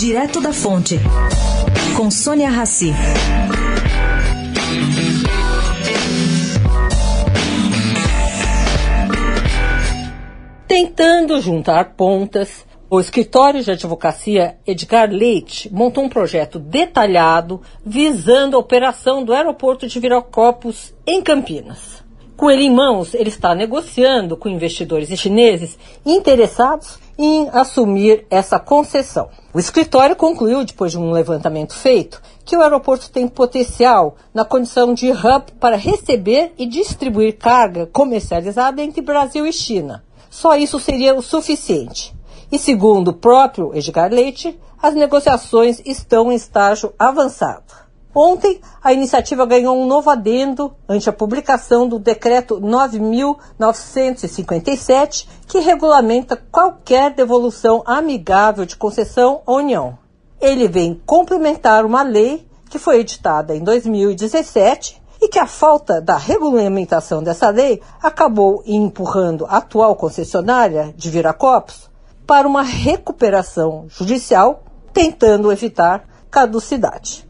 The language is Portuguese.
Direto da Fonte, com Sônia Rassi. Tentando juntar pontas, o escritório de advocacia Edgar Leite montou um projeto detalhado visando a operação do aeroporto de Viracopos, em Campinas. Com ele em mãos, ele está negociando com investidores chineses interessados em assumir essa concessão. O escritório concluiu, depois de um levantamento feito, que o aeroporto tem potencial na condição de hub para receber e distribuir carga comercializada entre Brasil e China. Só isso seria o suficiente. E segundo o próprio Edgar Leite, as negociações estão em estágio avançado. Ontem, a iniciativa ganhou um novo adendo ante a publicação do Decreto 9.957, que regulamenta qualquer devolução amigável de concessão à União. Ele vem complementar uma lei que foi editada em 2017 e que a falta da regulamentação dessa lei acabou empurrando a atual concessionária de Viracopos para uma recuperação judicial, tentando evitar caducidade.